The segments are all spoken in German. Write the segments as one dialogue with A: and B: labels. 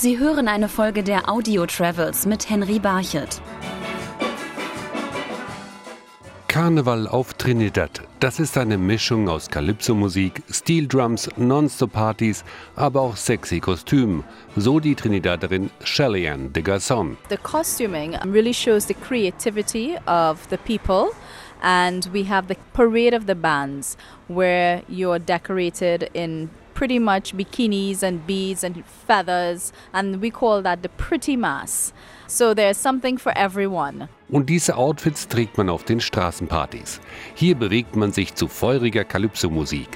A: Sie hören eine Folge der Audio Travels mit Henry Barchet.
B: Karneval auf Trinidad. Das ist eine Mischung aus Calypso-Musik, Steel Drums, Non-Stop-Partys, aber auch sexy Kostümen. So die Trinidaderin Shellyanne de Garçon.
C: The costuming really shows the creativity of the people. And we have the parade of the bands where you're decorated in pretty much bikinis and beads and feathers, and we call that the pretty mass. So there's something for everyone.
B: Und diese Outfits trägt man auf den Straßenpartys. Hier bewegt man sich zu feuriger Calypso-Musik.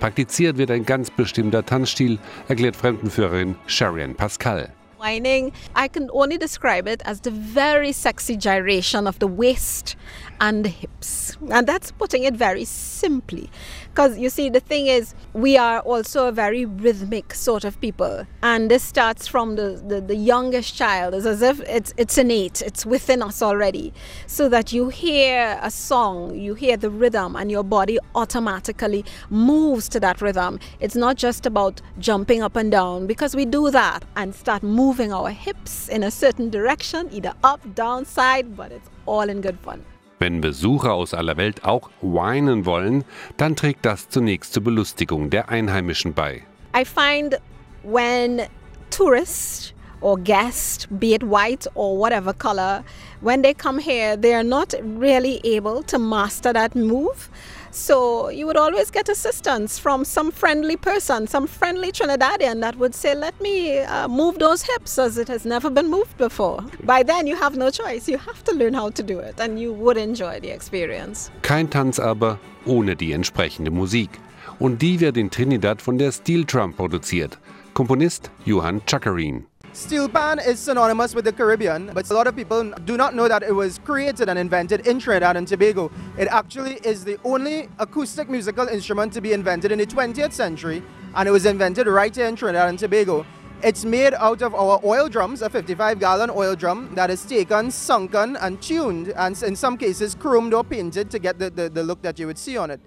B: Praktiziert wird ein ganz bestimmter Tanzstil, erklärt Fremdenführerin Sharon Pascal.
D: I can only describe it as the very sexy gyration of the waist and the hips. And that's putting it very simply. Because you see, the thing is, we are also a very rhythmic sort of people. And this starts from the, the, the youngest child. It's as if it's, it's innate, it's within us already. So that you hear a song, you hear the rhythm, and your body automatically moves to that rhythm. It's not just about jumping up and down, because we do that and start moving our hips in a certain direction, either up, down, side, but it's all in good fun.
B: Wenn Besucher aus aller Welt auch weinen wollen, dann trägt das zunächst zur Belustigung der Einheimischen bei.
D: I find when tourists or guests, be it white or whatever color, when they come here, they are not really able to master that move. So you would always get assistance from some friendly person, some friendly Trinidadian that would say, Let me uh, move those hips as it has never been moved before. By then, you have no choice. You have to learn how to do it and you would enjoy the experience.
B: Kein Tanz aber ohne die entsprechende Musik. Und die wird in Trinidad von der Steel Drum produziert. Komponist Johann Chakarin.
E: Steel pan is synonymous with the Caribbean, but a lot of people do not know that it was created and invented in Trinidad and Tobago. It actually is the only acoustic musical instrument to be invented in the 20th century, and it was invented right here in Trinidad and Tobago. It's made out of our oil drums, a 55 gallon oil drum that is taken, sunken, and tuned, and in some cases chromed or painted to get the, the, the look that you would see on it.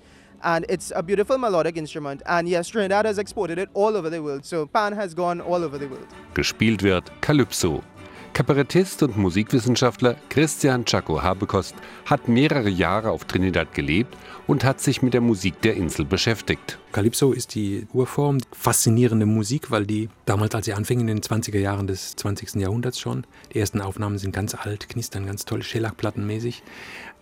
E: And it's a beautiful melodic instrument. And yes, Trinidad has exported it all over the world. So Pan has gone all over the world.
B: Gespielt wird Calypso. Kabarettist und Musikwissenschaftler Christian Chaco Habekost hat mehrere Jahre auf Trinidad gelebt und hat sich mit der Musik der Insel beschäftigt.
F: Calypso ist die Urform, faszinierende Musik, weil die damals, als sie anfing, in den 20er Jahren des 20. Jahrhunderts schon, die ersten Aufnahmen sind ganz alt, knistern ganz toll, Schellackplattenmäßig,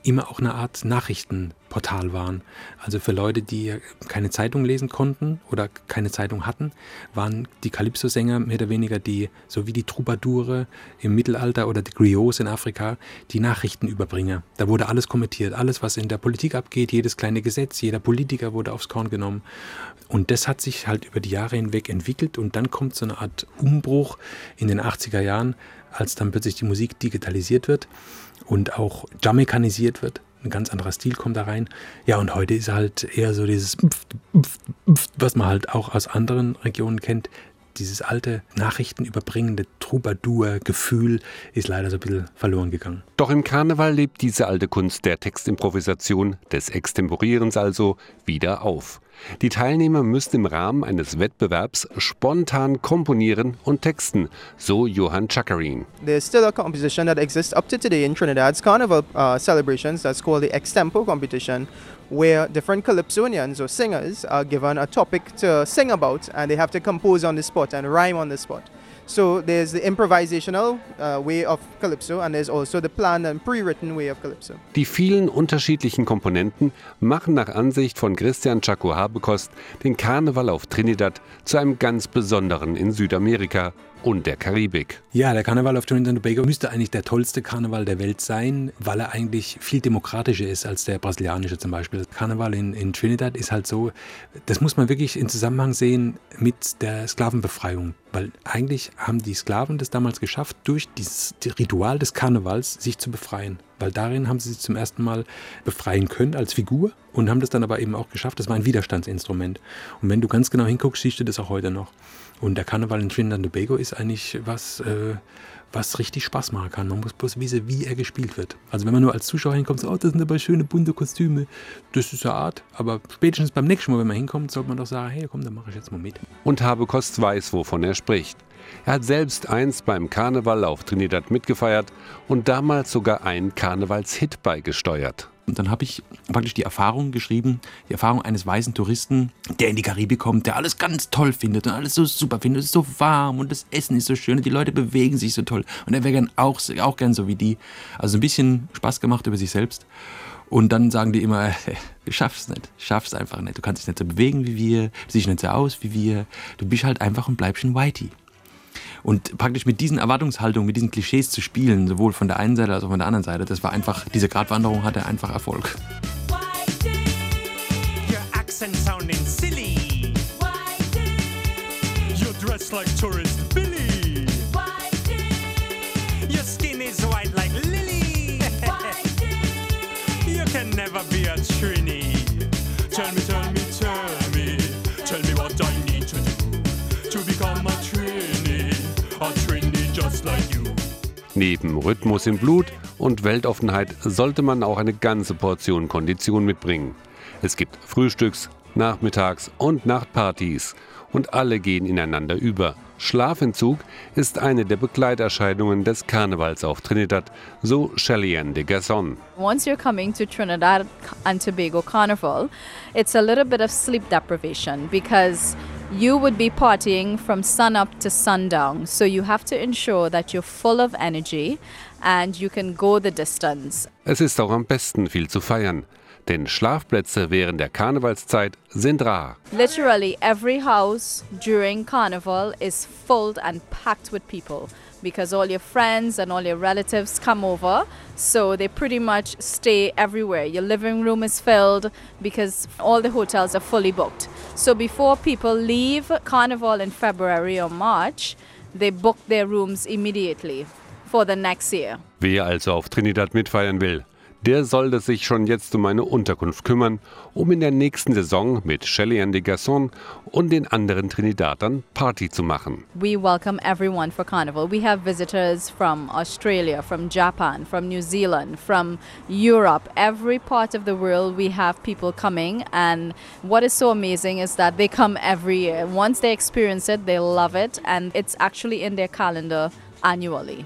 F: immer auch eine Art Nachrichtenportal waren. Also für Leute, die keine Zeitung lesen konnten oder keine Zeitung hatten, waren die Calypso-Sänger mehr oder weniger die, so wie die Troubadoure im Mittelalter oder die Griots in Afrika, die Nachrichtenüberbringer. Da wurde alles kommentiert, alles, was in der Politik abgeht, jedes kleine Gesetz, jeder Politiker wurde aufs Korn genommen. Und das hat sich halt über die Jahre hinweg entwickelt und dann kommt so eine Art Umbruch in den 80er Jahren, als dann plötzlich die Musik digitalisiert wird und auch jamaikanisiert wird. Ein ganz anderer Stil kommt da rein. Ja, und heute ist halt eher so dieses, was man halt auch aus anderen Regionen kennt, dieses alte nachrichtenüberbringende Troubadour-Gefühl ist leider so ein bisschen verloren gegangen.
B: Doch im Karneval lebt diese alte Kunst der Textimprovisation, des Extemporierens also, wieder auf. Die Teilnehmer müssen im Rahmen eines Wettbewerbs spontan komponieren und texten, so Johann Chakarin.
E: There's still a composition that exists up to today in Trinidad's carnival uh, celebrations that's called the Extempo competition. where different calypsonians or singers are given a topic to sing about and they have to compose on the spot and rhyme on the spot. So there's the improvisational uh, way of Calypso and there's also the planned and pre-written way of Calypso.
B: Die vielen unterschiedlichen Komponenten machen nach Ansicht von Christian Chaco Habekost den Karneval auf Trinidad zu einem ganz besonderen in Südamerika und der Karibik.
F: Ja, der Karneval auf Trinidad und Tobago müsste eigentlich der tollste Karneval der Welt sein, weil er eigentlich viel demokratischer ist als der brasilianische zum Beispiel. Das Karneval in, in Trinidad ist halt so, das muss man wirklich in Zusammenhang sehen mit der Sklavenbefreiung. Weil eigentlich haben die Sklaven das damals geschafft, durch dieses Ritual des Karnevals sich zu befreien. Weil darin haben sie sich zum ersten Mal befreien können als Figur und haben das dann aber eben auch geschafft. Das war ein Widerstandsinstrument. Und wenn du ganz genau hinguckst, siehst du das auch heute noch. Und der Karneval in Trinidad und Tobago ist eigentlich was, äh, was richtig Spaß machen kann. Man muss bloß wissen, wie er gespielt wird. Also wenn man nur als Zuschauer hinkommt, so, oh, das sind aber schöne bunte Kostüme, das ist eine Art. Aber spätestens beim nächsten Mal, wenn man hinkommt, sollte man doch sagen, hey, komm, dann mache ich jetzt mal mit.
B: Und Habe Kost weiß, wovon er spricht. Er hat selbst einst beim Karneval auf Trinidad mitgefeiert und damals sogar einen Karnevalshit beigesteuert.
F: Und dann habe ich praktisch die Erfahrung geschrieben, die Erfahrung eines weißen Touristen, der in die Karibik kommt, der alles ganz toll findet und alles so super findet, es ist so warm und das Essen ist so schön und die Leute bewegen sich so toll. Und er wäre gern auch, auch gern so wie die. Also ein bisschen Spaß gemacht über sich selbst. Und dann sagen die immer, du schaffst es nicht, schaffst einfach nicht. Du kannst dich nicht so bewegen wie wir, du siehst nicht so aus wie wir. Du bist halt einfach und bleibst ein Whitey. Und praktisch mit diesen Erwartungshaltungen, mit diesen Klischees zu spielen, sowohl von der einen Seite als auch von der anderen Seite, das war einfach, diese Gratwanderung hatte einfach Erfolg. Like tourist Billy. Your skin is white like Lily. you can never be a Trini. Tell me, tell me, Neben Rhythmus im Blut und Weltoffenheit sollte man auch eine ganze Portion Kondition mitbringen. Es gibt Frühstücks, Nachmittags- und Nachtpartys und alle gehen ineinander über. Schlafentzug ist eine der Begleiterscheinungen des Karnevals auf Trinidad, so Cheyenne de Gasson.
C: Once you're coming to Trinidad and Tobago Carnival, it's a little bit of sleep deprivation because you would be partying from sun up to sundown. So you have to ensure that you're full of energy and you can go the distance.
B: Es ist auch am besten viel zu feiern. Denn Schlafplätze während der Karnevalszeit sind rar.
C: Literally every house during Carnival is full and packed with people because all your friends and all your relatives come over. So they pretty much stay everywhere. Your living room is filled because all the hotels are fully booked. So before people leave Carnival in February or March, they book their rooms immediately for the next year.
B: Wer also auf Trinidad mitfeiern will, der sollte sich schon jetzt um eine Unterkunft kümmern, um in der nächsten Saison mit Shelly de Gasson und den anderen Trinidadern Party zu machen.
C: We welcome everyone for Carnival. We have visitors from Australia, from Japan, from New Zealand, from Europe, every part of the world we have people coming and what is so amazing is that they come every year. Once they experience it, they love it and it's actually in their calendar annually.